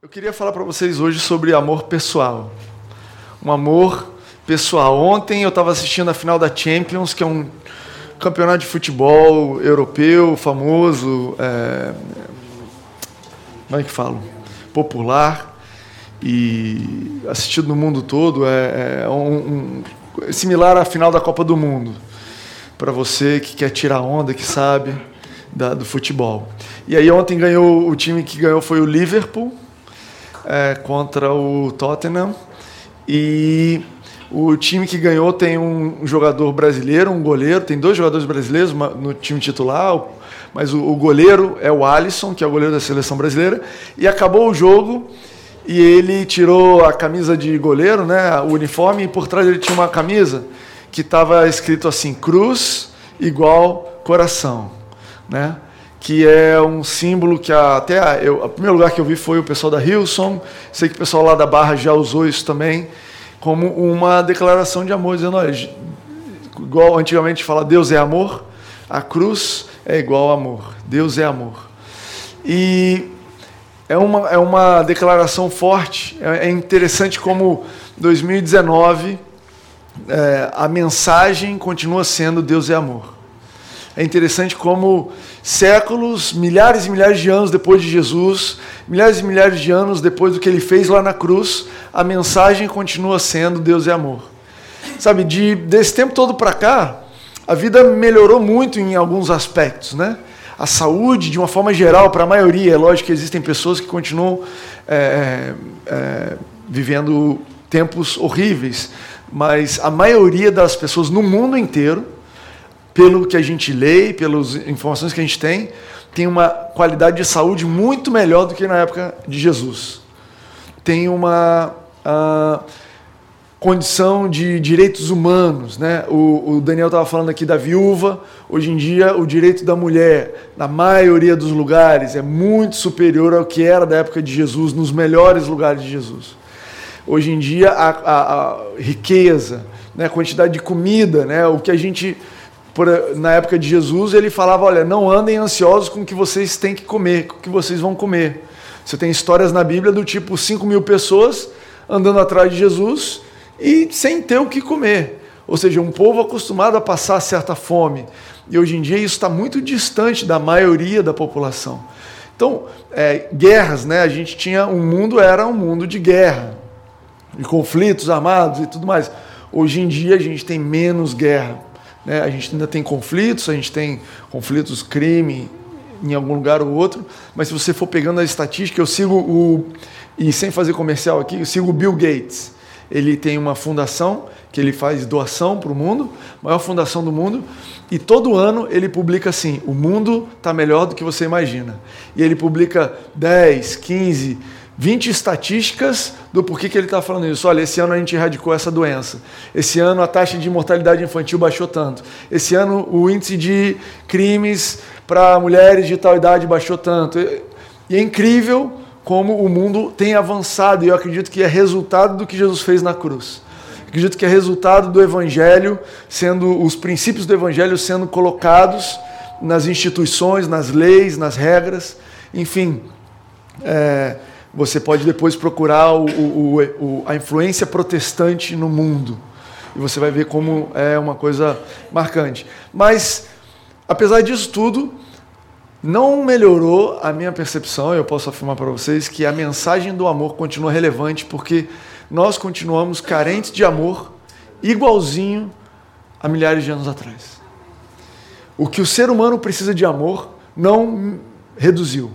Eu queria falar para vocês hoje sobre amor pessoal. Um amor pessoal. Ontem eu estava assistindo a final da Champions, que é um campeonato de futebol europeu famoso, é... como é que falo? Popular e assistido no mundo todo. É, é um, um, similar à final da Copa do Mundo. Para você que quer tirar onda, que sabe da, do futebol. E aí ontem ganhou o time que ganhou foi o Liverpool é, contra o Tottenham. E o time que ganhou tem um jogador brasileiro, um goleiro, tem dois jogadores brasileiros no time titular, mas o, goleiro é o Alisson, que é o goleiro da seleção brasileira, e acabou o jogo e ele tirou a camisa de goleiro, né, o uniforme, e por trás ele tinha uma camisa que estava escrito assim: Cruz igual coração, né? Que é um símbolo que a, até a, eu, o primeiro lugar que eu vi foi o pessoal da Hilson, sei que o pessoal lá da Barra já usou isso também, como uma declaração de amor, dizendo, olha, igual antigamente fala Deus é amor, a cruz é igual amor, Deus é amor. E é uma, é uma declaração forte, é, é interessante como 2019 é, a mensagem continua sendo Deus é amor. É interessante como séculos, milhares e milhares de anos depois de Jesus, milhares e milhares de anos depois do que ele fez lá na cruz, a mensagem continua sendo Deus é amor. Sabe, de, desse tempo todo para cá, a vida melhorou muito em alguns aspectos, né? A saúde, de uma forma geral, para a maioria, é lógico que existem pessoas que continuam é, é, é, vivendo tempos horríveis, mas a maioria das pessoas no mundo inteiro pelo que a gente lê, pelas informações que a gente tem, tem uma qualidade de saúde muito melhor do que na época de Jesus. Tem uma uh, condição de direitos humanos. Né? O, o Daniel estava falando aqui da viúva. Hoje em dia, o direito da mulher, na maioria dos lugares, é muito superior ao que era da época de Jesus, nos melhores lugares de Jesus. Hoje em dia, a, a, a riqueza, né? a quantidade de comida, né? o que a gente por, na época de Jesus, ele falava: olha, não andem ansiosos com o que vocês têm que comer, com o que vocês vão comer. Você tem histórias na Bíblia do tipo 5 mil pessoas andando atrás de Jesus e sem ter o que comer. Ou seja, um povo acostumado a passar certa fome. E hoje em dia isso está muito distante da maioria da população. Então, é, guerras, né? A gente tinha. Um mundo era um mundo de guerra, de conflitos armados e tudo mais. Hoje em dia a gente tem menos guerra. Né? A gente ainda tem conflitos, a gente tem conflitos, crime em algum lugar ou outro, mas se você for pegando a estatística, eu sigo o. E sem fazer comercial aqui, eu sigo o Bill Gates. Ele tem uma fundação que ele faz doação para o mundo, maior fundação do mundo, e todo ano ele publica assim: o mundo está melhor do que você imagina. E ele publica 10, 15, 20 estatísticas do porquê que ele está falando isso. Olha, esse ano a gente erradicou essa doença. Esse ano a taxa de mortalidade infantil baixou tanto. Esse ano o índice de crimes para mulheres de tal idade baixou tanto. E é incrível como o mundo tem avançado e eu acredito que é resultado do que Jesus fez na cruz. Acredito que é resultado do evangelho sendo os princípios do evangelho sendo colocados nas instituições, nas leis, nas regras, enfim. É, você pode depois procurar o, o, o, a influência protestante no mundo. E você vai ver como é uma coisa marcante. Mas, apesar disso tudo, não melhorou a minha percepção, eu posso afirmar para vocês, que a mensagem do amor continua relevante, porque nós continuamos carentes de amor, igualzinho a milhares de anos atrás. O que o ser humano precisa de amor não reduziu.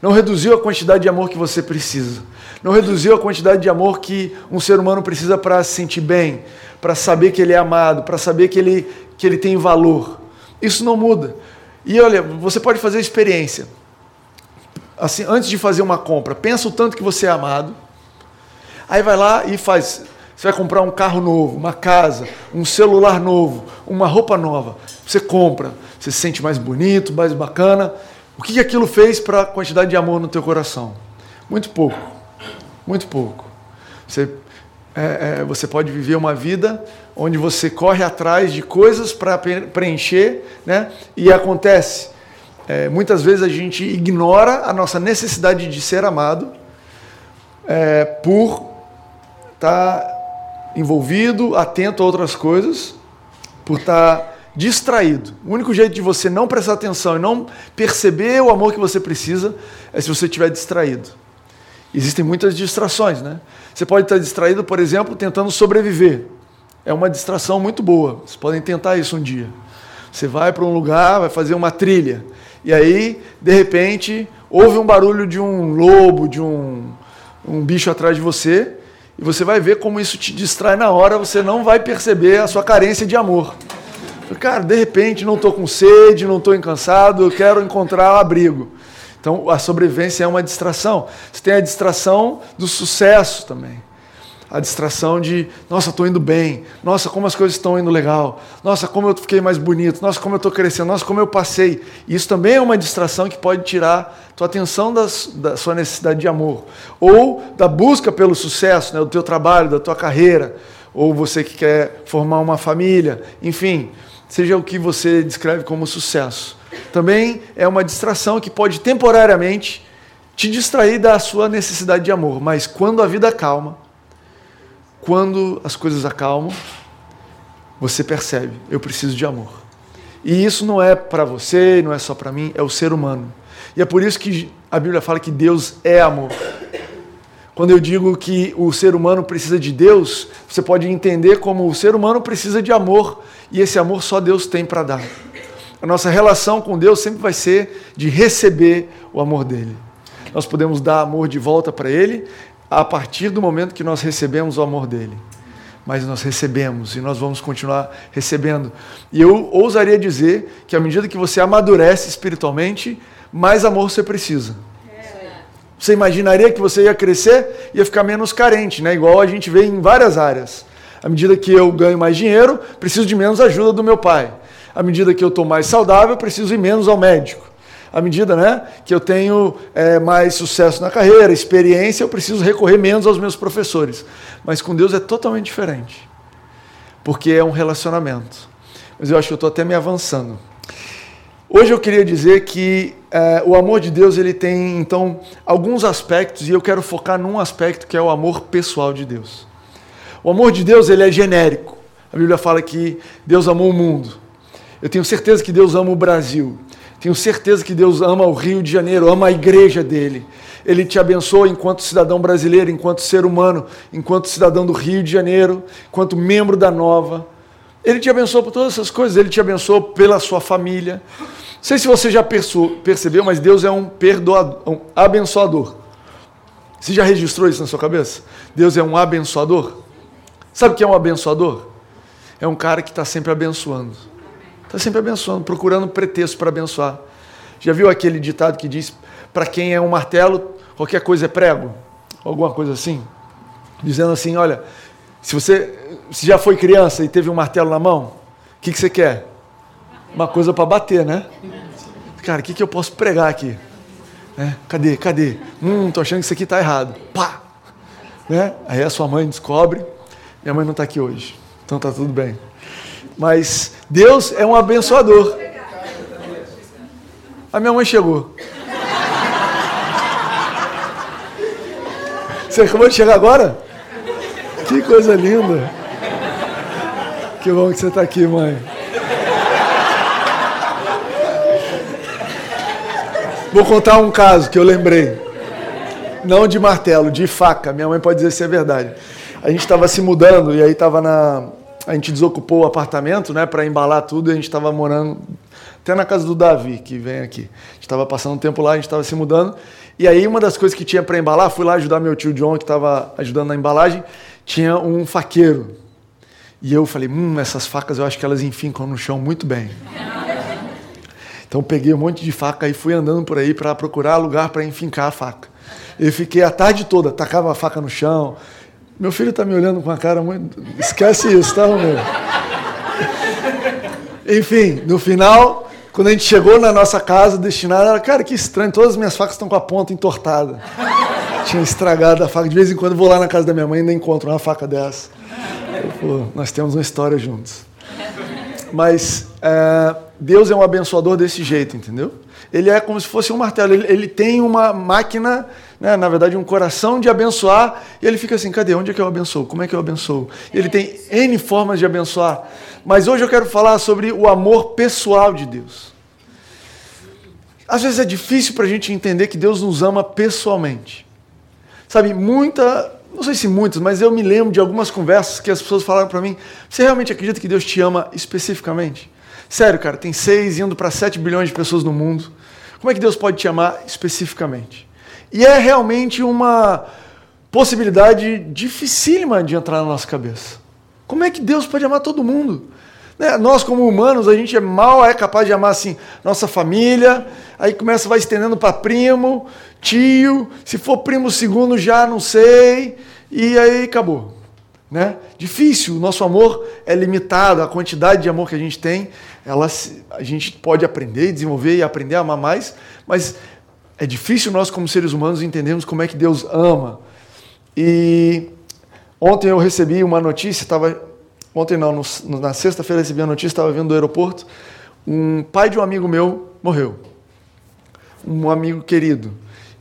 Não reduziu a quantidade de amor que você precisa. Não reduziu a quantidade de amor que um ser humano precisa para se sentir bem, para saber que ele é amado, para saber que ele, que ele tem valor. Isso não muda. E olha, você pode fazer experiência. Assim, antes de fazer uma compra, pensa o tanto que você é amado. Aí vai lá e faz. Você vai comprar um carro novo, uma casa, um celular novo, uma roupa nova. Você compra, você se sente mais bonito, mais bacana. O que aquilo fez para a quantidade de amor no teu coração? Muito pouco. Muito pouco. Você, é, é, você pode viver uma vida onde você corre atrás de coisas para preencher, né? e acontece. É, muitas vezes a gente ignora a nossa necessidade de ser amado é, por estar tá envolvido, atento a outras coisas, por estar tá distraído. O único jeito de você não prestar atenção e não perceber o amor que você precisa é se você estiver distraído. Existem muitas distrações, né? Você pode estar distraído, por exemplo, tentando sobreviver. É uma distração muito boa. Vocês podem tentar isso um dia. Você vai para um lugar, vai fazer uma trilha. E aí, de repente, houve um barulho de um lobo, de um, um bicho atrás de você. E você vai ver como isso te distrai na hora, você não vai perceber a sua carência de amor. Cara, de repente não estou com sede, não estou cansado, eu quero encontrar abrigo. Então a sobrevivência é uma distração. Você tem a distração do sucesso também. A distração de, nossa, estou indo bem, nossa, como as coisas estão indo legal, nossa, como eu fiquei mais bonito, nossa, como eu estou crescendo, nossa, como eu passei. Isso também é uma distração que pode tirar tua atenção das, da sua necessidade de amor. Ou da busca pelo sucesso, né, do teu trabalho, da tua carreira, ou você que quer formar uma família, enfim seja o que você descreve como sucesso. Também é uma distração que pode temporariamente te distrair da sua necessidade de amor, mas quando a vida calma, quando as coisas acalmam, você percebe, eu preciso de amor. E isso não é para você, não é só para mim, é o ser humano. E é por isso que a Bíblia fala que Deus é amor. Quando eu digo que o ser humano precisa de Deus, você pode entender como o ser humano precisa de amor e esse amor só Deus tem para dar. A nossa relação com Deus sempre vai ser de receber o amor dele. Nós podemos dar amor de volta para ele a partir do momento que nós recebemos o amor dele. Mas nós recebemos e nós vamos continuar recebendo. E eu ousaria dizer que à medida que você amadurece espiritualmente, mais amor você precisa. Você imaginaria que você ia crescer e ia ficar menos carente, né? igual a gente vê em várias áreas. À medida que eu ganho mais dinheiro, preciso de menos ajuda do meu pai. À medida que eu estou mais saudável, preciso ir menos ao médico. À medida né, que eu tenho é, mais sucesso na carreira, experiência, eu preciso recorrer menos aos meus professores. Mas com Deus é totalmente diferente. Porque é um relacionamento. Mas eu acho que eu estou até me avançando. Hoje eu queria dizer que é, o amor de Deus ele tem então alguns aspectos e eu quero focar num aspecto que é o amor pessoal de Deus. O amor de Deus ele é genérico. A Bíblia fala que Deus amou o mundo. Eu tenho certeza que Deus ama o Brasil. Tenho certeza que Deus ama o Rio de Janeiro, ama a igreja dele. Ele te abençoa enquanto cidadão brasileiro, enquanto ser humano, enquanto cidadão do Rio de Janeiro, enquanto membro da Nova. Ele te abençoa por todas essas coisas, ele te abençoa pela sua família. Não sei se você já percebeu, mas Deus é um perdoador, um abençoador. Você já registrou isso na sua cabeça? Deus é um abençoador? Sabe o que é um abençoador? É um cara que está sempre abençoando. Está sempre abençoando, procurando pretexto para abençoar. Já viu aquele ditado que diz: para quem é um martelo, qualquer coisa é prego? Alguma coisa assim? Dizendo assim: olha, se você se já foi criança e teve um martelo na mão, o que, que você quer? Uma coisa para bater, né? Cara, o que, que eu posso pregar aqui? Né? Cadê? Cadê? Hum, tô achando que isso aqui está errado. Pá! Né? Aí a sua mãe descobre. Minha mãe não está aqui hoje, então tá tudo bem. Mas Deus é um abençoador. A minha mãe chegou. Você acabou de chegar agora? Que coisa linda. Que bom que você está aqui, mãe. Vou contar um caso que eu lembrei. Não de martelo, de faca. Minha mãe pode dizer se é verdade. A gente estava se mudando e aí estava na. A gente desocupou o apartamento, né, para embalar tudo. E a gente estava morando até na casa do Davi, que vem aqui. A gente estava passando um tempo lá, a gente estava se mudando. E aí uma das coisas que tinha para embalar, fui lá ajudar meu tio John, que estava ajudando na embalagem tinha um faqueiro. E eu falei, hum, essas facas eu acho que elas enfincam no chão muito bem. Então peguei um monte de faca e fui andando por aí para procurar lugar para enfincar a faca. Eu fiquei a tarde toda, tacava a faca no chão. Meu filho está me olhando com a cara muito. Esquece isso, tá, meu? Enfim, no final, quando a gente chegou na nossa casa destinada, cara, que estranho, todas as minhas facas estão com a ponta entortada tinha estragado a faca. De vez em quando vou lá na casa da minha mãe e ainda encontro uma faca dessa. Pô, nós temos uma história juntos. Mas é, Deus é um abençoador desse jeito, entendeu? Ele é como se fosse um martelo. Ele, ele tem uma máquina, né, na verdade, um coração de abençoar. E ele fica assim: cadê? Onde é que eu abençoo? Como é que eu abençoo? Ele tem N formas de abençoar. Mas hoje eu quero falar sobre o amor pessoal de Deus. Às vezes é difícil para a gente entender que Deus nos ama pessoalmente. Sabe, muita, não sei se muitas, mas eu me lembro de algumas conversas que as pessoas falaram para mim: você realmente acredita que Deus te ama especificamente? Sério, cara, tem 6 indo para 7 bilhões de pessoas no mundo. Como é que Deus pode te amar especificamente? E é realmente uma possibilidade dificílima de entrar na nossa cabeça. Como é que Deus pode amar todo mundo? Né? Nós, como humanos, a gente é mal é capaz de amar assim nossa família, aí começa, vai estendendo para primo, tio, se for primo segundo já não sei, e aí acabou. Né? Difícil, o nosso amor é limitado, a quantidade de amor que a gente tem, ela, a gente pode aprender, desenvolver e aprender a amar mais, mas é difícil nós, como seres humanos, entendermos como é que Deus ama. E ontem eu recebi uma notícia, estava Ontem não, no, na sexta-feira recebi a notícia, estava vindo do aeroporto, um pai de um amigo meu morreu. Um amigo querido.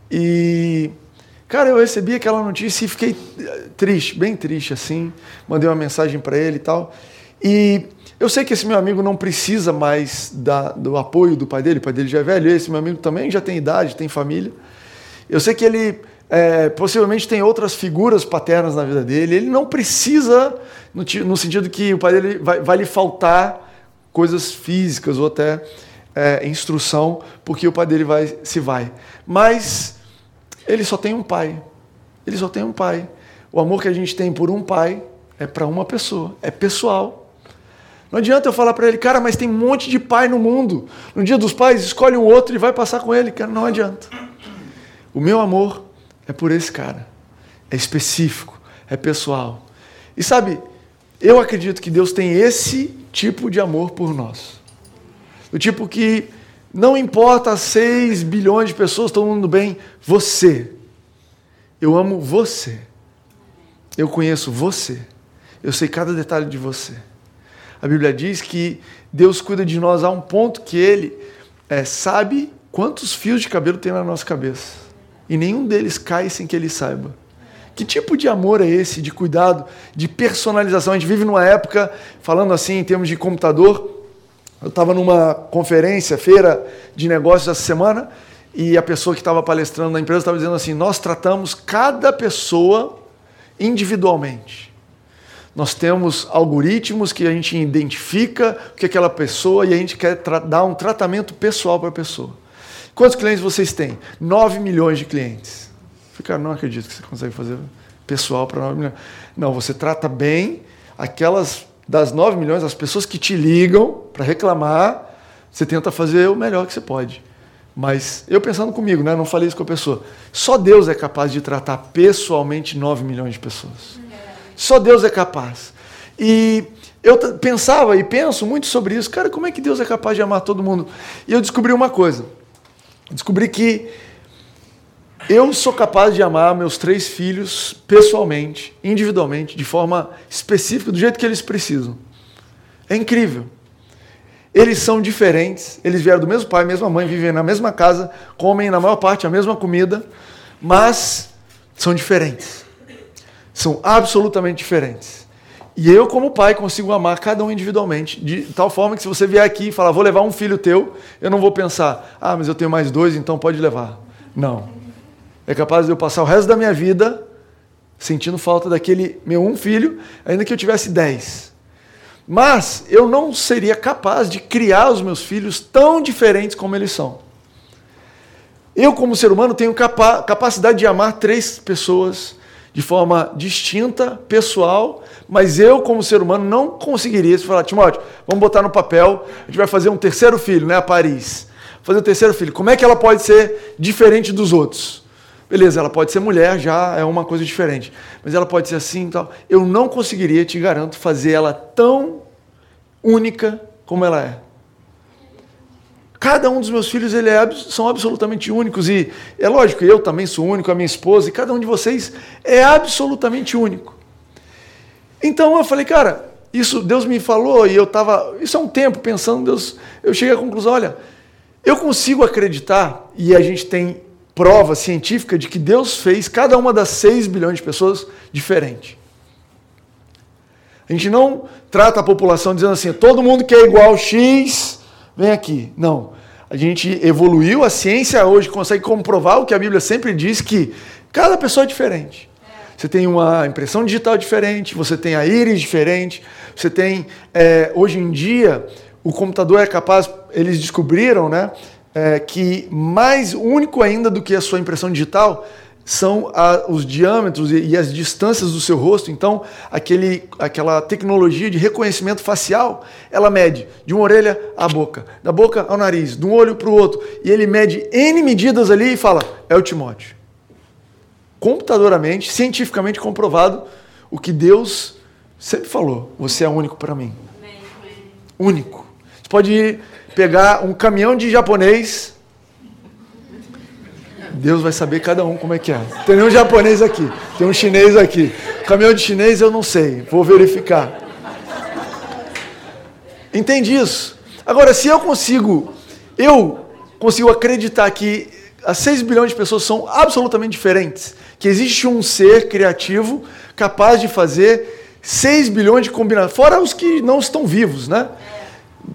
E, cara, eu recebi aquela notícia e fiquei eh, triste, bem triste assim. Mandei uma mensagem para ele e tal. E eu sei que esse meu amigo não precisa mais da, do apoio do pai dele, o pai dele já é velho, esse meu amigo também já tem idade, tem família. Eu sei que ele é, possivelmente tem outras figuras paternas na vida dele, ele não precisa no, no sentido que o pai dele vai, vai lhe faltar coisas físicas ou até é, instrução, porque o pai dele vai, se vai. Mas ele só tem um pai. Ele só tem um pai. O amor que a gente tem por um pai é para uma pessoa, é pessoal. Não adianta eu falar para ele, cara, mas tem um monte de pai no mundo. No dia dos pais, escolhe um outro e vai passar com ele. Cara, não adianta. O meu amor é por esse cara. É específico, é pessoal. E sabe, eu acredito que Deus tem esse tipo de amor por nós. Do tipo que não importa 6 bilhões de pessoas, todo mundo bem, você. Eu amo você. Eu conheço você. Eu sei cada detalhe de você. A Bíblia diz que Deus cuida de nós a um ponto que Ele é, sabe quantos fios de cabelo tem na nossa cabeça. E nenhum deles cai sem que Ele saiba. Que tipo de amor é esse, de cuidado, de personalização? A gente vive numa época, falando assim em termos de computador. Eu estava numa conferência, feira de negócios essa semana, e a pessoa que estava palestrando na empresa estava dizendo assim: nós tratamos cada pessoa individualmente. Nós temos algoritmos que a gente identifica o que é aquela pessoa e a gente quer dar um tratamento pessoal para a pessoa. Quantos clientes vocês têm? 9 milhões de clientes. Falei, não acredito que você consegue fazer pessoal para 9 milhões. Não, você trata bem aquelas das 9 milhões, as pessoas que te ligam para reclamar, você tenta fazer o melhor que você pode. Mas eu pensando comigo, né? não falei isso com a pessoa. Só Deus é capaz de tratar pessoalmente 9 milhões de pessoas. Só Deus é capaz. E eu pensava e penso muito sobre isso. Cara, como é que Deus é capaz de amar todo mundo? E eu descobri uma coisa. Descobri que eu sou capaz de amar meus três filhos pessoalmente, individualmente, de forma específica, do jeito que eles precisam. É incrível. Eles são diferentes, eles vieram do mesmo pai, mesma mãe, vivem na mesma casa, comem na maior parte a mesma comida, mas são diferentes. São absolutamente diferentes. E eu, como pai, consigo amar cada um individualmente, de tal forma que se você vier aqui e falar, vou levar um filho teu, eu não vou pensar, ah, mas eu tenho mais dois, então pode levar. Não é capaz de eu passar o resto da minha vida sentindo falta daquele meu um filho, ainda que eu tivesse dez. Mas eu não seria capaz de criar os meus filhos tão diferentes como eles são. Eu, como ser humano, tenho capa capacidade de amar três pessoas de forma distinta, pessoal, mas eu, como ser humano, não conseguiria se falar, Timóteo, vamos botar no papel, a gente vai fazer um terceiro filho, né, a Paris. Fazer um terceiro filho. Como é que ela pode ser diferente dos outros? Beleza, ela pode ser mulher, já é uma coisa diferente. Mas ela pode ser assim e tal. Eu não conseguiria, te garanto, fazer ela tão única como ela é. Cada um dos meus filhos ele é, são absolutamente únicos. E é lógico, eu também sou único, a minha esposa, e cada um de vocês é absolutamente único. Então eu falei, cara, isso Deus me falou e eu estava, isso há um tempo pensando, Deus, eu cheguei à conclusão, olha, eu consigo acreditar e a gente tem prova científica de que Deus fez cada uma das 6 bilhões de pessoas diferente. A gente não trata a população dizendo assim, todo mundo que é igual X, vem aqui. Não. A gente evoluiu, a ciência hoje consegue comprovar o que a Bíblia sempre diz que cada pessoa é diferente. Você tem uma impressão digital diferente, você tem a íris diferente, você tem, é, hoje em dia, o computador é capaz, eles descobriram, né, é, que mais único ainda do que a sua impressão digital são a, os diâmetros e, e, as distâncias do seu rosto. Então, aquele, aquela tecnologia de reconhecimento facial, ela mede de uma orelha à boca, da boca ao nariz, de um olho para o outro. E ele mede N medidas ali e fala: é o Timóteo. Computadoramente, cientificamente comprovado, o que Deus sempre falou: você é único para mim. Único. Você pode pegar um caminhão de japonês. Deus vai saber cada um como é que é. Tem nenhum japonês aqui, tem um chinês aqui. Caminhão de chinês eu não sei, vou verificar. Entende isso? Agora, se eu consigo, eu consigo acreditar que as 6 bilhões de pessoas são absolutamente diferentes, que existe um ser criativo capaz de fazer 6 bilhões de combinações, fora os que não estão vivos, né?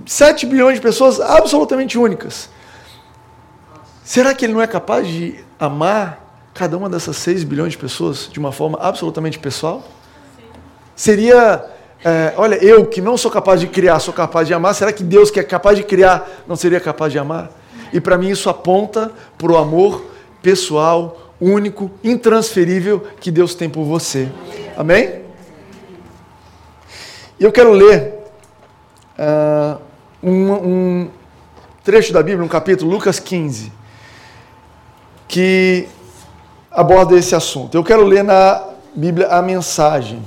7 bilhões de pessoas absolutamente únicas. Será que ele não é capaz de amar cada uma dessas 6 bilhões de pessoas de uma forma absolutamente pessoal? Seria, é, olha, eu que não sou capaz de criar, sou capaz de amar, será que Deus que é capaz de criar não seria capaz de amar? E para mim isso aponta para o amor pessoal, único, intransferível que Deus tem por você. Amém? E eu quero ler uh, um, um trecho da Bíblia, um capítulo, Lucas 15, que aborda esse assunto. Eu quero ler na Bíblia a mensagem.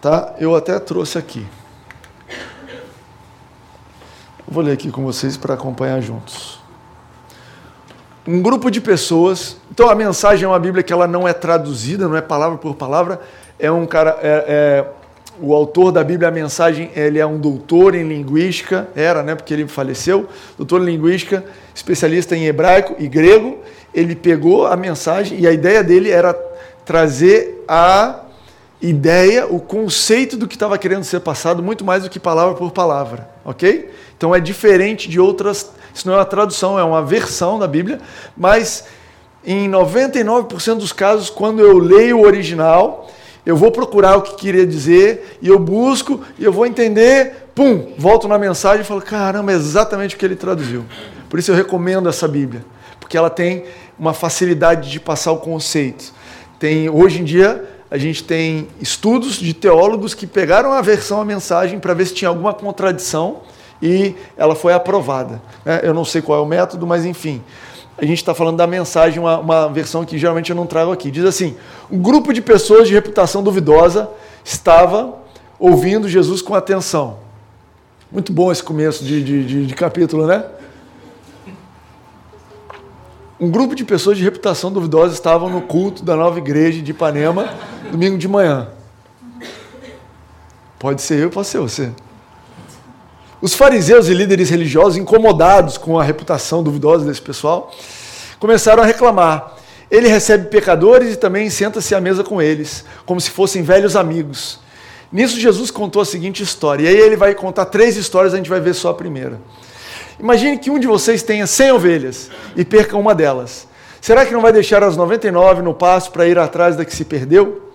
Tá? Eu até trouxe aqui. Vou ler aqui com vocês para acompanhar juntos. Um grupo de pessoas. Então a mensagem é uma Bíblia que ela não é traduzida, não é palavra por palavra. É um cara, é, é o autor da Bíblia, a mensagem, ele é um doutor em linguística, era, né, porque ele faleceu, doutor em linguística, especialista em hebraico e grego. Ele pegou a mensagem e a ideia dele era trazer a ideia, o conceito do que estava querendo ser passado, muito mais do que palavra por palavra, ok? Então é diferente de outras, isso não é uma tradução, é uma versão da Bíblia, mas em 99% dos casos, quando eu leio o original, eu vou procurar o que queria dizer, e eu busco, e eu vou entender, pum, volto na mensagem e falo, caramba, é exatamente o que ele traduziu. Por isso eu recomendo essa Bíblia, porque ela tem uma facilidade de passar o conceito. Tem, hoje em dia, a gente tem estudos de teólogos que pegaram a versão, a mensagem, para ver se tinha alguma contradição, e ela foi aprovada. Né? Eu não sei qual é o método, mas enfim a gente está falando da mensagem, uma, uma, versão que geralmente eu não trago aqui. Diz assim: um grupo de pessoas de reputação duvidosa estava ouvindo Jesus com atenção. Muito bom esse começo de, de, de, de capítulo, né? Um grupo de pessoas de reputação duvidosa estavam no culto da nova igreja de Ipanema, domingo de manhã. Pode ser eu, pode ser você. Os fariseus e líderes religiosos, incomodados com a reputação duvidosa desse pessoal, começaram a reclamar. Ele recebe pecadores e também senta-se à mesa com eles, como se fossem velhos amigos. Nisso, Jesus contou a seguinte história. E aí ele vai contar três histórias, a gente vai ver só a primeira. Imagine que um de vocês tenha 100 ovelhas e perca uma delas. Será que não vai deixar as 99 no passo para ir atrás da que se perdeu?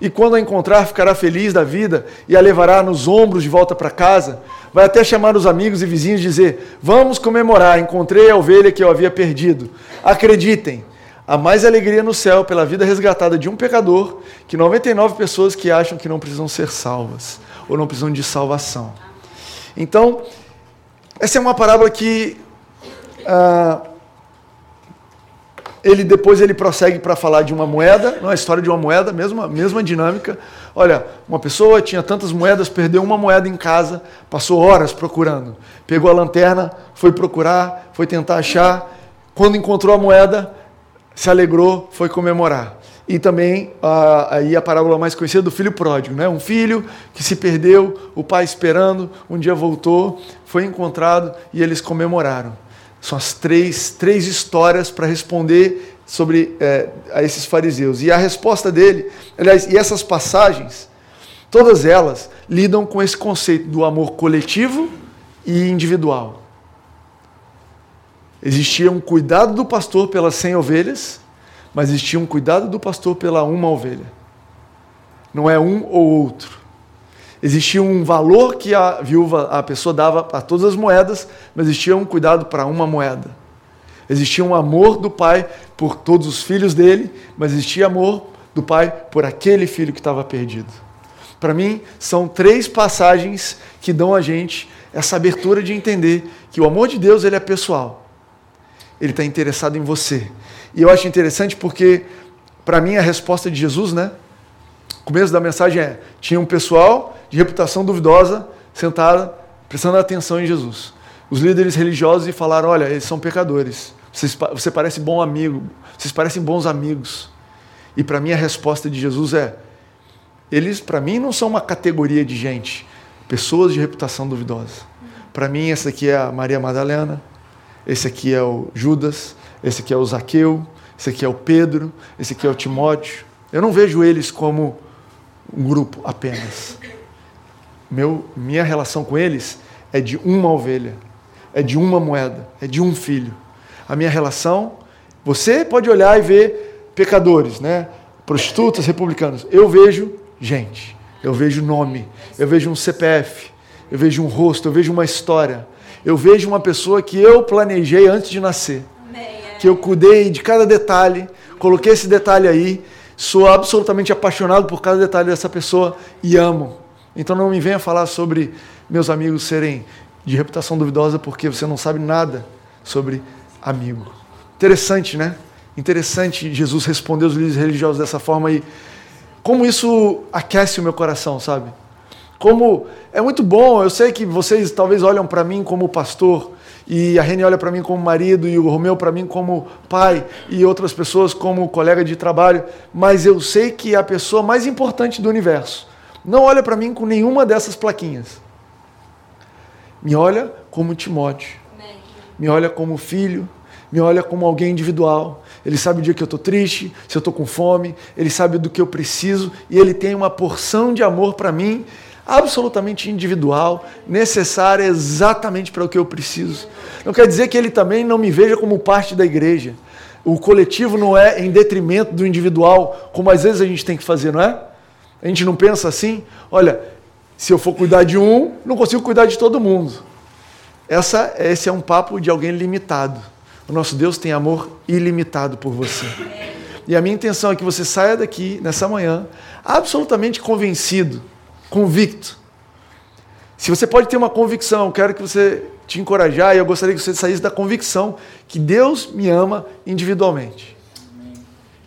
E quando a encontrar, ficará feliz da vida e a levará nos ombros de volta para casa? vai até chamar os amigos e vizinhos e dizer: Vamos comemorar, encontrei a ovelha que eu havia perdido. Acreditem, há mais alegria no céu pela vida resgatada de um pecador que 99 pessoas que acham que não precisam ser salvas ou não precisam de salvação. Então, essa é uma parábola que. Ah, ele depois ele prossegue para falar de uma moeda, não a história de uma moeda, mesma, mesma dinâmica. Olha, uma pessoa tinha tantas moedas, perdeu uma moeda em casa, passou horas procurando. Pegou a lanterna, foi procurar, foi tentar achar. Quando encontrou a moeda, se alegrou, foi comemorar. E também a, aí a parábola mais conhecida do filho pródigo, né? Um filho que se perdeu, o pai esperando, um dia voltou, foi encontrado e eles comemoraram. São as três, três histórias para responder sobre é, a esses fariseus. E a resposta dele, aliás, e essas passagens, todas elas lidam com esse conceito do amor coletivo e individual. Existia um cuidado do pastor pelas cem ovelhas, mas existia um cuidado do pastor pela uma ovelha. Não é um ou outro. Existia um valor que a viúva, a pessoa dava para todas as moedas, mas existia um cuidado para uma moeda. Existia um amor do pai por todos os filhos dele, mas existia amor do pai por aquele filho que estava perdido. Para mim, são três passagens que dão a gente essa abertura de entender que o amor de Deus ele é pessoal. Ele está interessado em você. E eu acho interessante porque, para mim, a resposta de Jesus, né? O começo da mensagem é: tinha um pessoal de reputação duvidosa sentado, prestando atenção em Jesus. Os líderes religiosos falaram: olha, eles são pecadores. Vocês, você parece bom amigo. Vocês parecem bons amigos. E para mim a resposta de Jesus é: eles, para mim, não são uma categoria de gente, pessoas de reputação duvidosa. Para mim, essa aqui é a Maria Madalena, esse aqui é o Judas, esse aqui é o Zaqueu, esse aqui é o Pedro, esse aqui é o Timóteo. Eu não vejo eles como um grupo apenas. Meu, minha relação com eles é de uma ovelha, é de uma moeda, é de um filho. A minha relação, você pode olhar e ver pecadores, né? prostitutas, republicanos. Eu vejo gente, eu vejo nome, eu vejo um CPF, eu vejo um rosto, eu vejo uma história. Eu vejo uma pessoa que eu planejei antes de nascer. Que eu cuidei de cada detalhe, coloquei esse detalhe aí, sou absolutamente apaixonado por cada detalhe dessa pessoa e amo. Então não me venha falar sobre meus amigos serem de reputação duvidosa porque você não sabe nada sobre amigo. Interessante, né? Interessante Jesus responder os líderes religiosos dessa forma e como isso aquece o meu coração, sabe? Como é muito bom, eu sei que vocês talvez olham para mim como pastor e a Reni olha para mim como marido e o Romeu para mim como pai e outras pessoas como colega de trabalho, mas eu sei que a pessoa mais importante do universo não olha para mim com nenhuma dessas plaquinhas. Me olha como Timóteo. Me olha como filho, me olha como alguém individual. Ele sabe o dia que eu estou triste, se eu estou com fome, ele sabe do que eu preciso e ele tem uma porção de amor para mim absolutamente individual, necessária exatamente para o que eu preciso. Não quer dizer que ele também não me veja como parte da igreja. O coletivo não é em detrimento do individual, como às vezes a gente tem que fazer, não é? A gente não pensa assim, olha, se eu for cuidar de um, não consigo cuidar de todo mundo. Essa, esse é um papo de alguém limitado. O nosso Deus tem amor ilimitado por você. E a minha intenção é que você saia daqui nessa manhã absolutamente convencido convicto. Se você pode ter uma convicção, eu quero que você te encorajar e eu gostaria que você saísse da convicção que Deus me ama individualmente.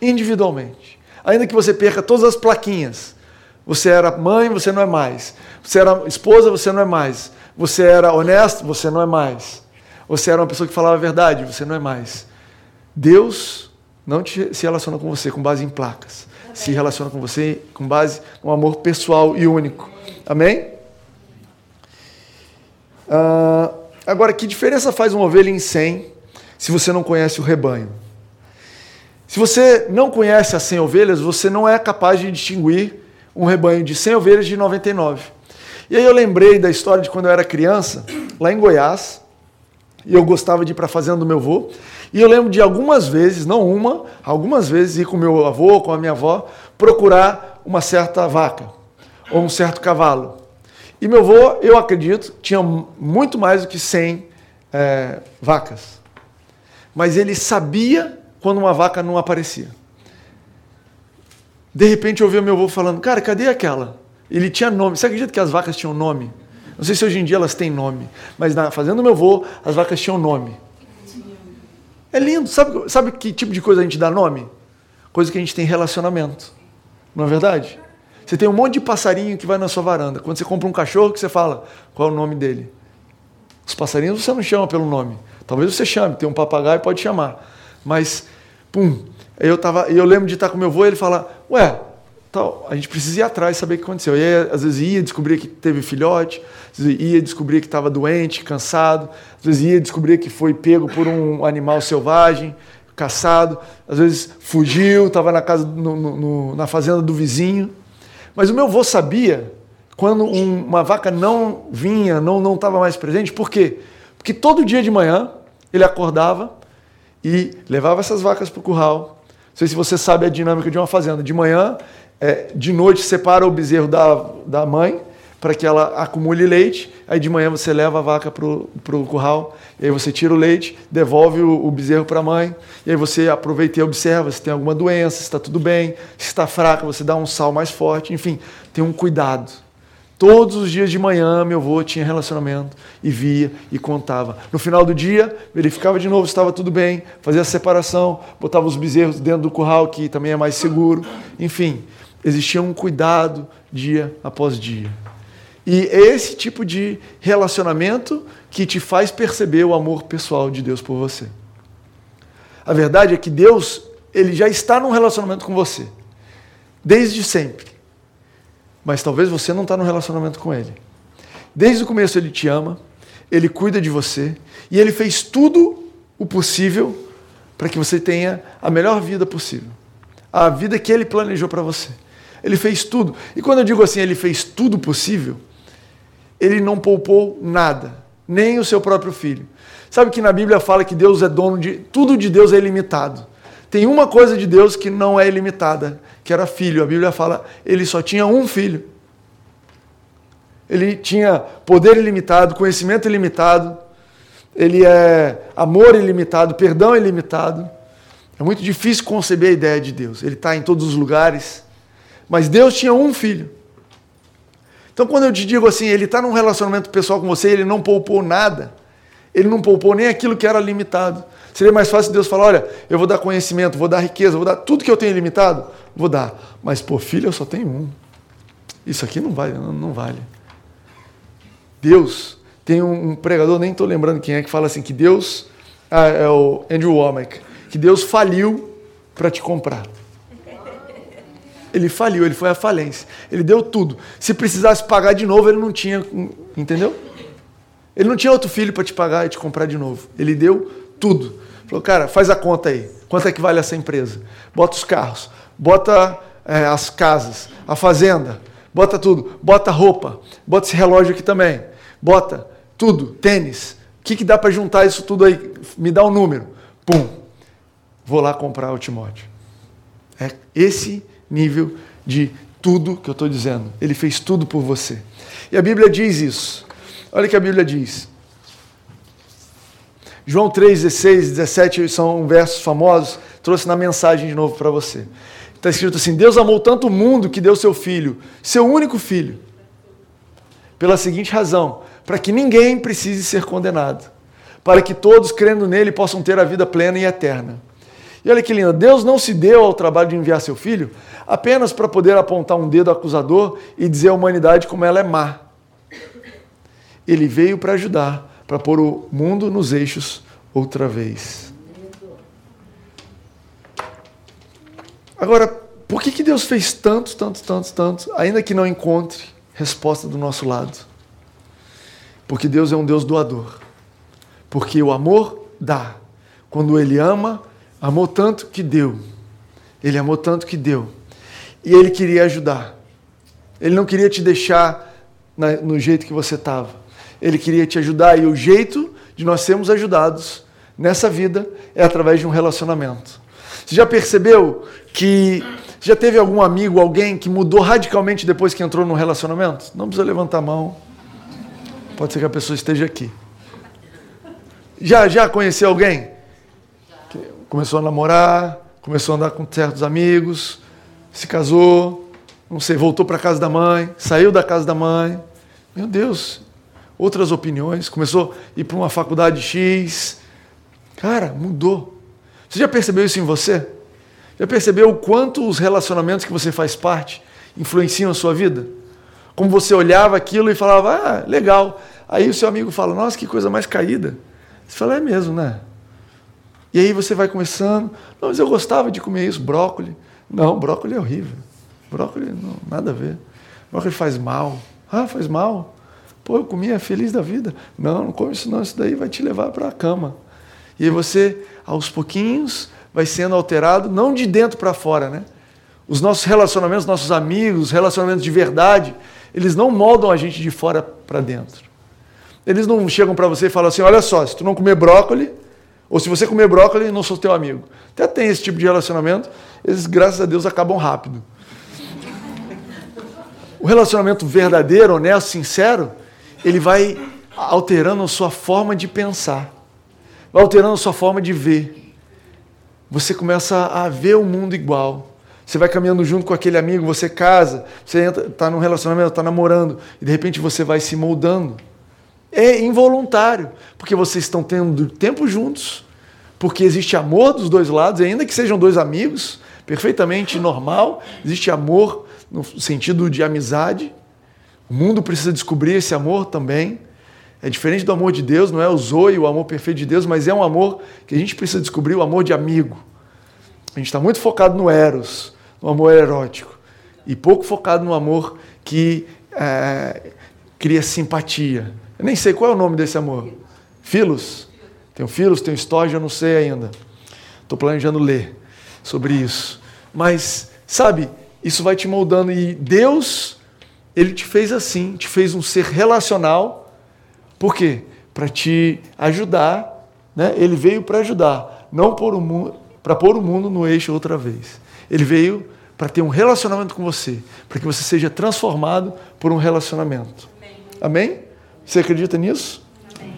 Individualmente. Ainda que você perca todas as plaquinhas. Você era mãe, você não é mais. Você era esposa, você não é mais. Você era honesto, você não é mais. Você era uma pessoa que falava a verdade, você não é mais. Deus não te, se relaciona com você com base em placas se relaciona com você com base no amor pessoal e único. Amém? Ah, agora, que diferença faz uma ovelha em 100 se você não conhece o rebanho? Se você não conhece as 100 ovelhas, você não é capaz de distinguir um rebanho de 100 ovelhas de 99. E aí eu lembrei da história de quando eu era criança, lá em Goiás, e eu gostava de ir para a fazenda do meu avô. E eu lembro de algumas vezes, não uma, algumas vezes ir com meu avô, com a minha avó, procurar uma certa vaca ou um certo cavalo. E meu avô, eu acredito, tinha muito mais do que 100 é, vacas. Mas ele sabia quando uma vaca não aparecia. De repente eu ouvi meu avô falando, cara, cadê aquela? Ele tinha nome. Você acredita que as vacas tinham nome? Não sei se hoje em dia elas têm nome, mas na fazenda do meu avô, as vacas tinham nome. É lindo. Sabe, sabe que tipo de coisa a gente dá nome? Coisa que a gente tem relacionamento. Não é verdade? Você tem um monte de passarinho que vai na sua varanda. Quando você compra um cachorro, que você fala qual é o nome dele. Os passarinhos você não chama pelo nome. Talvez você chame, tem um papagaio pode chamar. Mas, pum, Eu, tava, eu lembro de estar com meu avô e ele falar, ué, tal, a gente precisa ir atrás saber o que aconteceu. E aí, às vezes ia descobrir que teve filhote, às vezes ia descobrir que estava doente, cansado, às vezes ia descobrir que foi pego por um animal selvagem, caçado, às vezes fugiu, estava na casa, no, no, na fazenda do vizinho. Mas o meu avô sabia quando um, uma vaca não vinha, não não estava mais presente, por quê? Porque todo dia de manhã ele acordava e levava essas vacas para o curral. Não sei se você sabe a dinâmica de uma fazenda. De manhã, é, de noite, separa o bezerro da, da mãe para que ela acumule leite. Aí de manhã você leva a vaca para o curral, e aí você tira o leite, devolve o, o bezerro para a mãe, e aí você aproveita e observa se tem alguma doença, se está tudo bem, se está fraca, você dá um sal mais forte, enfim, tem um cuidado. Todos os dias de manhã, meu avô tinha relacionamento e via e contava. No final do dia, verificava de novo se estava tudo bem, fazia a separação, botava os bezerros dentro do curral, que também é mais seguro. Enfim, existia um cuidado dia após dia. E é esse tipo de relacionamento que te faz perceber o amor pessoal de Deus por você. A verdade é que Deus, ele já está num relacionamento com você, desde sempre mas talvez você não está no relacionamento com Ele. Desde o começo Ele te ama, Ele cuida de você e Ele fez tudo o possível para que você tenha a melhor vida possível. A vida que Ele planejou para você. Ele fez tudo. E quando eu digo assim, Ele fez tudo possível, Ele não poupou nada, nem o seu próprio filho. Sabe que na Bíblia fala que Deus é dono de. Tudo de Deus é ilimitado. Tem uma coisa de Deus que não é ilimitada, que era filho. A Bíblia fala, ele só tinha um filho. Ele tinha poder ilimitado, conhecimento ilimitado, ele é amor ilimitado, perdão ilimitado. É muito difícil conceber a ideia de Deus. Ele está em todos os lugares. Mas Deus tinha um filho. Então, quando eu te digo assim, ele está num relacionamento pessoal com você, ele não poupou nada. Ele não poupou nem aquilo que era limitado. Seria mais fácil Deus falar: olha, eu vou dar conhecimento, vou dar riqueza, vou dar tudo que eu tenho ilimitado, vou dar. Mas, por filho, eu só tenho um. Isso aqui não vale, não, não vale. Deus, tem um, um pregador, nem estou lembrando quem é, que fala assim: que Deus, ah, é o Andrew Womack, que Deus faliu para te comprar. Ele faliu, ele foi à falência. Ele deu tudo. Se precisasse pagar de novo, ele não tinha. Entendeu? Ele não tinha outro filho para te pagar e te comprar de novo. Ele deu tudo. Falou, cara, faz a conta aí. Quanto é que vale essa empresa? Bota os carros, bota é, as casas, a fazenda, bota tudo, bota roupa, bota esse relógio aqui também, bota tudo, tênis. O que, que dá para juntar isso tudo aí? Me dá um número. Pum. Vou lá comprar o Timóteo. É esse nível de tudo que eu estou dizendo. Ele fez tudo por você. E a Bíblia diz isso. Olha o que a Bíblia diz. João 3, 16, 17 são versos famosos, trouxe na mensagem de novo para você. Está escrito assim: Deus amou tanto o mundo que deu seu filho, seu único filho, pela seguinte razão: para que ninguém precise ser condenado, para que todos, crendo nele, possam ter a vida plena e eterna. E olha que lindo, Deus não se deu ao trabalho de enviar seu filho apenas para poder apontar um dedo acusador e dizer à humanidade como ela é má. Ele veio para ajudar para pôr o mundo nos eixos outra vez. Agora, por que, que Deus fez tantos, tantos, tantos, tantos, ainda que não encontre resposta do nosso lado? Porque Deus é um Deus doador. Porque o amor dá. Quando Ele ama, amou tanto que deu. Ele amou tanto que deu. E Ele queria ajudar. Ele não queria te deixar no jeito que você estava. Ele queria te ajudar e o jeito de nós sermos ajudados nessa vida é através de um relacionamento. Você já percebeu que já teve algum amigo, alguém que mudou radicalmente depois que entrou num relacionamento? Não precisa levantar a mão. Pode ser que a pessoa esteja aqui. Já já conheceu alguém? Começou a namorar, começou a andar com certos amigos, se casou, não sei, voltou para casa da mãe, saiu da casa da mãe. Meu Deus, outras opiniões, começou a ir para uma faculdade X. Cara, mudou. Você já percebeu isso em você? Já percebeu o quanto os relacionamentos que você faz parte influenciam a sua vida? Como você olhava aquilo e falava, ah, legal. Aí o seu amigo fala, nossa, que coisa mais caída. Você fala, é mesmo, né? E aí você vai começando, não, mas eu gostava de comer isso, brócolis. Não, brócolis é horrível. Brócolis, não, nada a ver. Brócolis faz mal. Ah, faz mal? Pô, eu comia feliz da vida. Não, não come isso não, isso daí vai te levar para a cama. E aí você, aos pouquinhos, vai sendo alterado, não de dentro para fora, né? Os nossos relacionamentos, nossos amigos, relacionamentos de verdade, eles não moldam a gente de fora para dentro. Eles não chegam para você e falam assim: olha só, se tu não comer brócolis, ou se você comer brócolis, não sou teu amigo. Até tem esse tipo de relacionamento, eles, graças a Deus, acabam rápido. O relacionamento verdadeiro, honesto, sincero, ele vai alterando a sua forma de pensar, vai alterando a sua forma de ver. Você começa a ver o mundo igual. Você vai caminhando junto com aquele amigo, você casa, você está num relacionamento, está namorando, e de repente você vai se moldando. É involuntário, porque vocês estão tendo tempo juntos, porque existe amor dos dois lados, ainda que sejam dois amigos, perfeitamente normal, existe amor no sentido de amizade. O mundo precisa descobrir esse amor também. É diferente do amor de Deus, não é o zoe, o amor perfeito de Deus, mas é um amor que a gente precisa descobrir, o amor de amigo. A gente está muito focado no eros, no amor erótico, e pouco focado no amor que é, cria simpatia. Eu nem sei qual é o nome desse amor. Filos. Tem o Filos, tem o Storge, eu não sei ainda. Estou planejando ler sobre isso. Mas, sabe, isso vai te moldando. E Deus, Ele te fez assim, te fez um ser relacional. Por quê? Para te ajudar. Né? Ele veio para ajudar, não para pôr o mundo no eixo outra vez. Ele veio para ter um relacionamento com você, para que você seja transformado por um relacionamento. Amém? Amém? Você acredita nisso? Amém.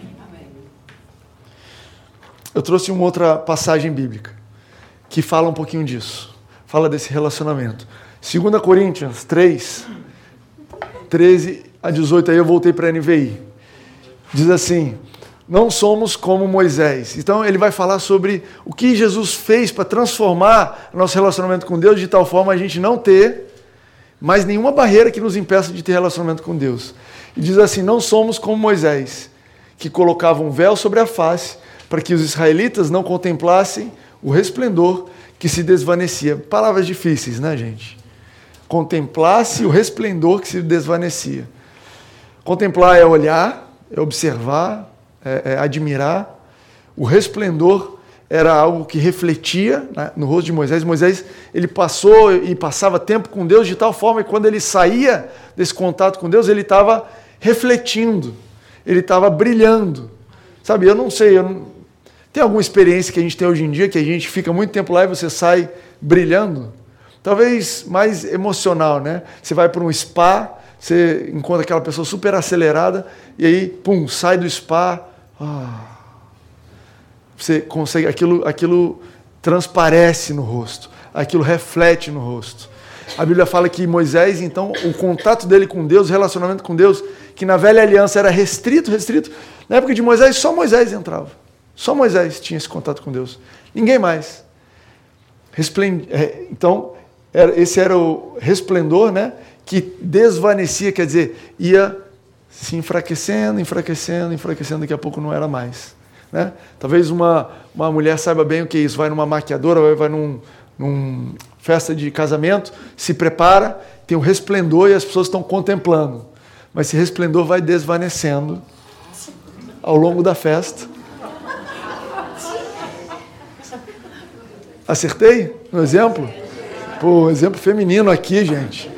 Eu trouxe uma outra passagem bíblica que fala um pouquinho disso. Fala desse relacionamento. 2 Coríntios 3, 13 a 18, aí eu voltei para a NVI. Diz assim: não somos como Moisés. Então ele vai falar sobre o que Jesus fez para transformar nosso relacionamento com Deus de tal forma a gente não ter mais nenhuma barreira que nos impeça de ter relacionamento com Deus. E diz assim: não somos como Moisés, que colocava um véu sobre a face para que os israelitas não contemplassem o resplendor que se desvanecia. Palavras difíceis, né, gente? Contemplasse o resplendor que se desvanecia. Contemplar é olhar, é observar, é, é, admirar. O resplendor era algo que refletia né, no rosto de Moisés. Moisés ele passou e passava tempo com Deus de tal forma que quando ele saía desse contato com Deus, ele estava refletindo, ele estava brilhando. Sabe, eu não sei, eu não... tem alguma experiência que a gente tem hoje em dia que a gente fica muito tempo lá e você sai brilhando? Talvez mais emocional, né? Você vai para um spa, você encontra aquela pessoa super acelerada e aí, pum, sai do spa, ah, você consegue, aquilo, aquilo transparece no rosto, aquilo reflete no rosto. A Bíblia fala que Moisés, então, o contato dele com Deus, o relacionamento com Deus, que na velha aliança era restrito, restrito. Na época de Moisés, só Moisés entrava. Só Moisés tinha esse contato com Deus. Ninguém mais. É, então, esse era o resplendor, né? Que desvanecia, quer dizer, ia se enfraquecendo, enfraquecendo, enfraquecendo, daqui a pouco não era mais. Né? Talvez uma, uma mulher saiba bem o que é isso, vai numa maquiadora, vai, vai num, num festa de casamento, se prepara, tem um resplendor e as pessoas estão contemplando. Mas esse resplendor vai desvanecendo ao longo da festa. Acertei no exemplo? Pô, exemplo feminino aqui, gente,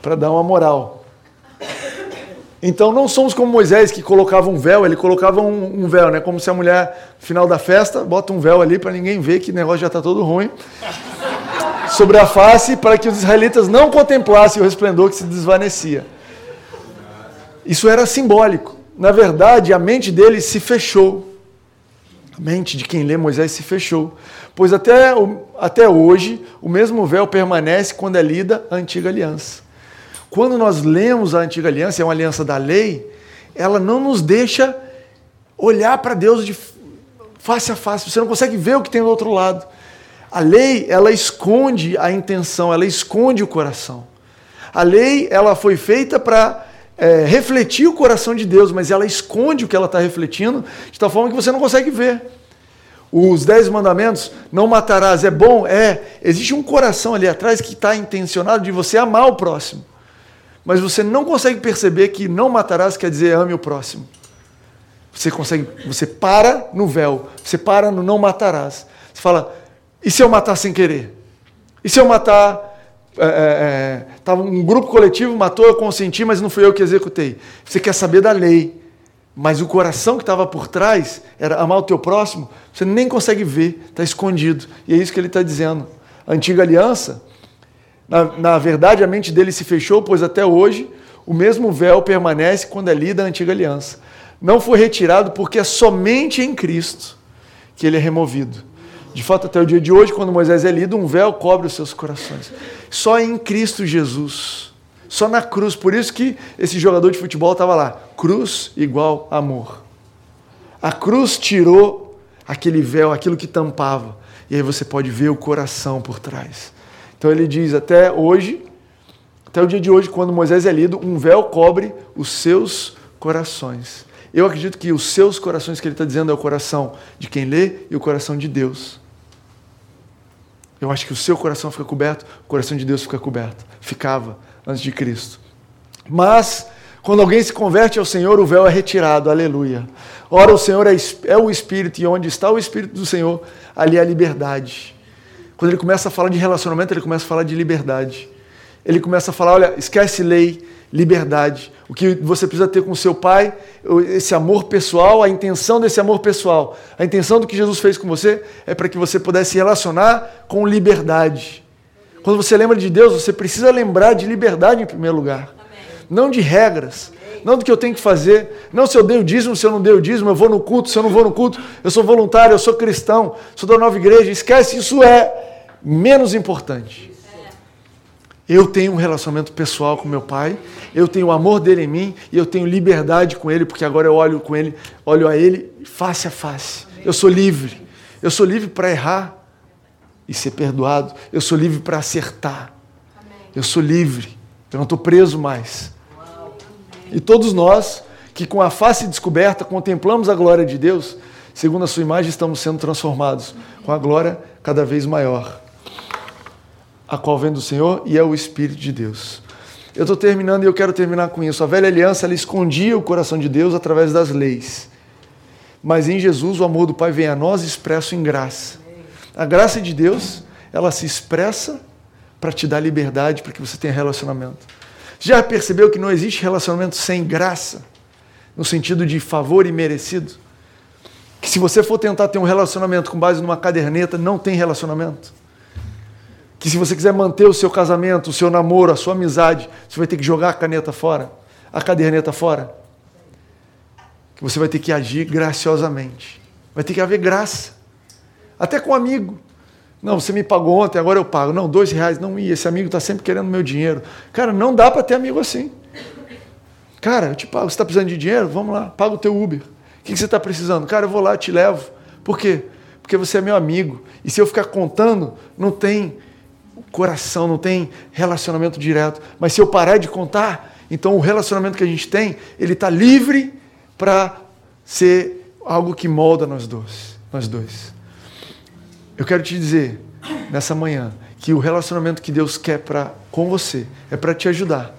para dar uma moral. Então não somos como Moisés que colocava um véu, ele colocava um, um véu, né? Como se a mulher, no final da festa, bota um véu ali para ninguém ver que o negócio já está todo ruim. Sobre a face, para que os israelitas não contemplassem o resplendor que se desvanecia. Isso era simbólico. Na verdade, a mente dele se fechou. A mente de quem lê Moisés se fechou. Pois até, até hoje, o mesmo véu permanece quando é lida a antiga aliança. Quando nós lemos a antiga aliança, é uma aliança da lei, ela não nos deixa olhar para Deus de face a face. Você não consegue ver o que tem do outro lado. A lei, ela esconde a intenção, ela esconde o coração. A lei, ela foi feita para é, refletir o coração de Deus, mas ela esconde o que ela está refletindo de tal forma que você não consegue ver. Os dez mandamentos, não matarás, é bom? É. Existe um coração ali atrás que está intencionado de você amar o próximo. Mas você não consegue perceber que não matarás quer dizer ame o próximo. Você consegue, você para no véu, você para no não matarás. Você fala, e se eu matar sem querer? E se eu matar é, é, tava um grupo coletivo matou, eu consenti, mas não fui eu que executei. Você quer saber da lei, mas o coração que estava por trás era amar o teu próximo. Você nem consegue ver, está escondido. E é isso que ele está dizendo. A antiga aliança, na, na verdade, a mente dele se fechou, pois até hoje o mesmo véu permanece quando é lida a antiga aliança. Não foi retirado porque é somente em Cristo que ele é removido. De fato, até o dia de hoje, quando Moisés é lido, um véu cobre os seus corações. Só em Cristo Jesus. Só na cruz. Por isso que esse jogador de futebol estava lá. Cruz igual amor. A cruz tirou aquele véu, aquilo que tampava. E aí você pode ver o coração por trás. Então ele diz: até hoje, até o dia de hoje, quando Moisés é lido, um véu cobre os seus corações. Eu acredito que os seus corações que ele está dizendo é o coração de quem lê e o coração de Deus. Eu acho que o seu coração fica coberto, o coração de Deus fica coberto. Ficava antes de Cristo. Mas, quando alguém se converte ao Senhor, o véu é retirado. Aleluia. Ora, o Senhor é, é o Espírito, e onde está o Espírito do Senhor, ali é a liberdade. Quando ele começa a falar de relacionamento, ele começa a falar de liberdade. Ele começa a falar: olha, esquece lei, liberdade. O que você precisa ter com seu pai, esse amor pessoal, a intenção desse amor pessoal, a intenção do que Jesus fez com você é para que você pudesse se relacionar com liberdade. Quando você lembra de Deus, você precisa lembrar de liberdade em primeiro lugar, Amém. não de regras. Não do que eu tenho que fazer, não se eu dei o dízimo, se eu não dei o dízimo, eu vou no culto, se eu não vou no culto, eu sou voluntário, eu sou cristão, sou da nova igreja. Esquece, isso é menos importante. Eu tenho um relacionamento pessoal com meu pai, eu tenho o amor dele em mim e eu tenho liberdade com ele, porque agora eu olho com ele, olho a ele face a face. Eu sou livre. Eu sou livre para errar e ser perdoado. Eu sou livre para acertar. Eu sou livre. Eu não estou preso mais. E todos nós que com a face descoberta contemplamos a glória de Deus, segundo a sua imagem, estamos sendo transformados com a glória cada vez maior a qual vem do Senhor e é o Espírito de Deus. Eu estou terminando e eu quero terminar com isso. A velha aliança ela escondia o coração de Deus através das leis. Mas em Jesus o amor do Pai vem a nós expresso em graça. A graça de Deus, ela se expressa para te dar liberdade, para que você tenha relacionamento. Já percebeu que não existe relacionamento sem graça? No sentido de favor e merecido? Que se você for tentar ter um relacionamento com base numa caderneta, não tem relacionamento que se você quiser manter o seu casamento, o seu namoro, a sua amizade, você vai ter que jogar a caneta fora, a caderneta fora. Que você vai ter que agir graciosamente. Vai ter que haver graça. Até com um amigo. Não, você me pagou ontem, agora eu pago. Não, dois reais, não ia. Esse amigo está sempre querendo meu dinheiro. Cara, não dá para ter amigo assim. Cara, eu te pago. Você está precisando de dinheiro? Vamos lá, paga o teu Uber. O que você está precisando? Cara, eu vou lá, te levo. Por quê? Porque você é meu amigo. E se eu ficar contando, não tem coração, não tem relacionamento direto. Mas se eu parar de contar, então o relacionamento que a gente tem, ele está livre para ser algo que molda nós dois, nós dois. Eu quero te dizer nessa manhã que o relacionamento que Deus quer para com você é para te ajudar.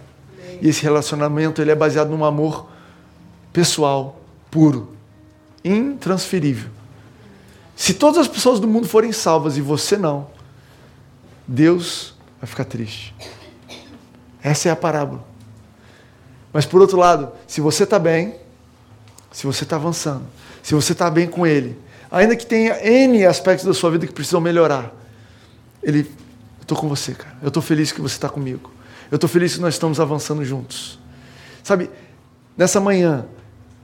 E esse relacionamento ele é baseado num amor pessoal, puro, intransferível. Se todas as pessoas do mundo forem salvas e você não, Deus vai ficar triste. Essa é a parábola. Mas por outro lado, se você está bem, se você está avançando, se você está bem com Ele, ainda que tenha N aspectos da sua vida que precisam melhorar, Ele, eu estou com você, cara. Eu estou feliz que você está comigo. Eu estou feliz que nós estamos avançando juntos. Sabe, nessa manhã,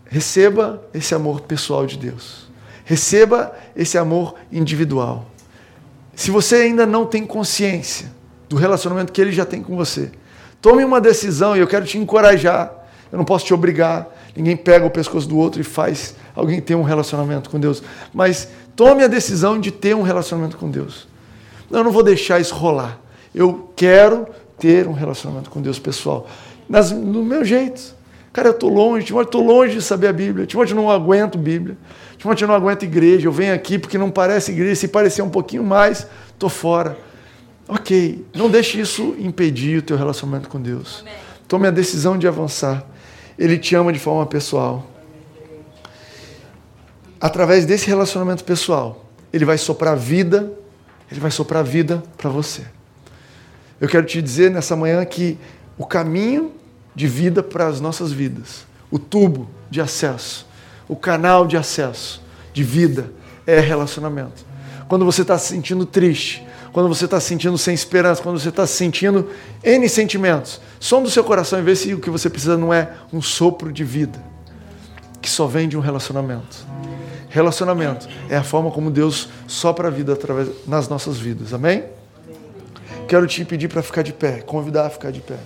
receba esse amor pessoal de Deus. Receba esse amor individual. Se você ainda não tem consciência do relacionamento que ele já tem com você, tome uma decisão e eu quero te encorajar. Eu não posso te obrigar. Ninguém pega o pescoço do outro e faz alguém ter um relacionamento com Deus. Mas tome a decisão de ter um relacionamento com Deus. Eu não vou deixar isso rolar. Eu quero ter um relacionamento com Deus pessoal. Nas, do meu jeito. Cara, eu estou longe, Timóteo, estou longe de saber a Bíblia. Timóteo, não aguento Bíblia. Timóteo, não aguento igreja. Eu venho aqui porque não parece igreja. Se parecer um pouquinho mais, estou fora. Ok, não deixe isso impedir o teu relacionamento com Deus. Tome a decisão de avançar. Ele te ama de forma pessoal. Através desse relacionamento pessoal, ele vai soprar vida, ele vai soprar vida para você. Eu quero te dizer nessa manhã que o caminho de vida para as nossas vidas, o tubo de acesso, o canal de acesso de vida é relacionamento. Quando você está se sentindo triste, quando você está se sentindo sem esperança, quando você está se sentindo N sentimentos, som do seu coração e vê se o que você precisa não é um sopro de vida, que só vem de um relacionamento. Relacionamento é a forma como Deus sopra a vida através nas nossas vidas. Amém? Quero te pedir para ficar de pé, convidar a ficar de pé.